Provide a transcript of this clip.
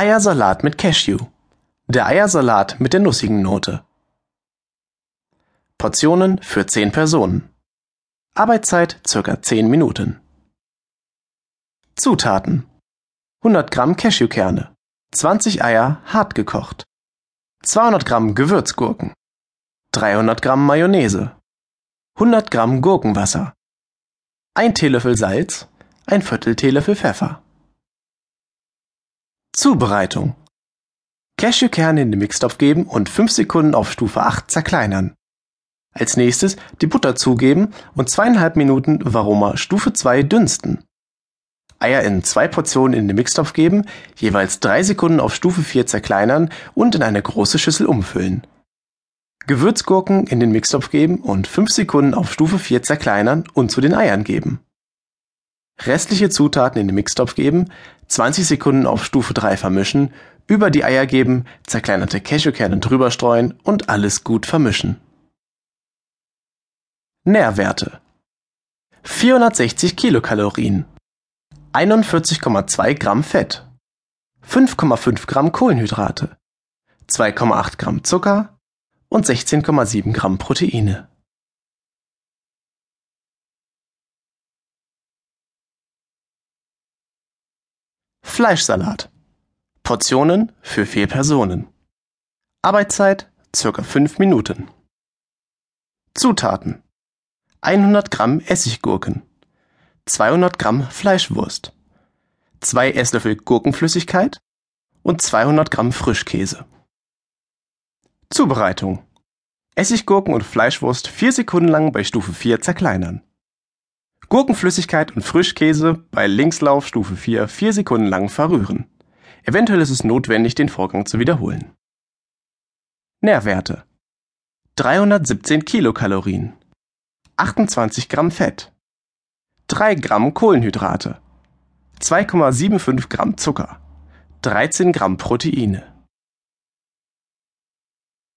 Eiersalat mit Cashew. Der Eiersalat mit der nussigen Note. Portionen für 10 Personen. Arbeitszeit circa 10 Minuten. Zutaten. 100 Gramm Cashewkerne. 20 Eier hart gekocht. 200 Gramm Gewürzgurken. 300 Gramm Mayonnaise. 100 Gramm Gurkenwasser. Ein Teelöffel Salz. Ein Viertel Teelöffel Pfeffer. Zubereitung. Cashewkerne in den Mixtopf geben und 5 Sekunden auf Stufe 8 zerkleinern. Als nächstes die Butter zugeben und zweieinhalb Minuten Varoma Stufe 2 dünsten. Eier in zwei Portionen in den Mixtopf geben, jeweils 3 Sekunden auf Stufe 4 zerkleinern und in eine große Schüssel umfüllen. Gewürzgurken in den Mixtopf geben und 5 Sekunden auf Stufe 4 zerkleinern und zu den Eiern geben. Restliche Zutaten in den Mixtopf geben, 20 Sekunden auf Stufe 3 vermischen, über die Eier geben, zerkleinerte Cashewkerne drüber streuen und alles gut vermischen. Nährwerte. 460 Kilokalorien. 41,2 Gramm Fett. 5,5 Gramm Kohlenhydrate. 2,8 Gramm Zucker. Und 16,7 Gramm Proteine. Fleischsalat. Portionen für vier Personen. Arbeitszeit circa 5 Minuten. Zutaten. 100 Gramm Essiggurken. 200 Gramm Fleischwurst. 2 Esslöffel Gurkenflüssigkeit und 200 Gramm Frischkäse. Zubereitung. Essiggurken und Fleischwurst 4 Sekunden lang bei Stufe 4 zerkleinern. Gurkenflüssigkeit und Frischkäse bei Linkslauf Stufe 4 4 Sekunden lang verrühren. Eventuell ist es notwendig, den Vorgang zu wiederholen. Nährwerte. 317 Kilokalorien. 28 Gramm Fett. 3 Gramm Kohlenhydrate. 2,75 Gramm Zucker. 13 Gramm Proteine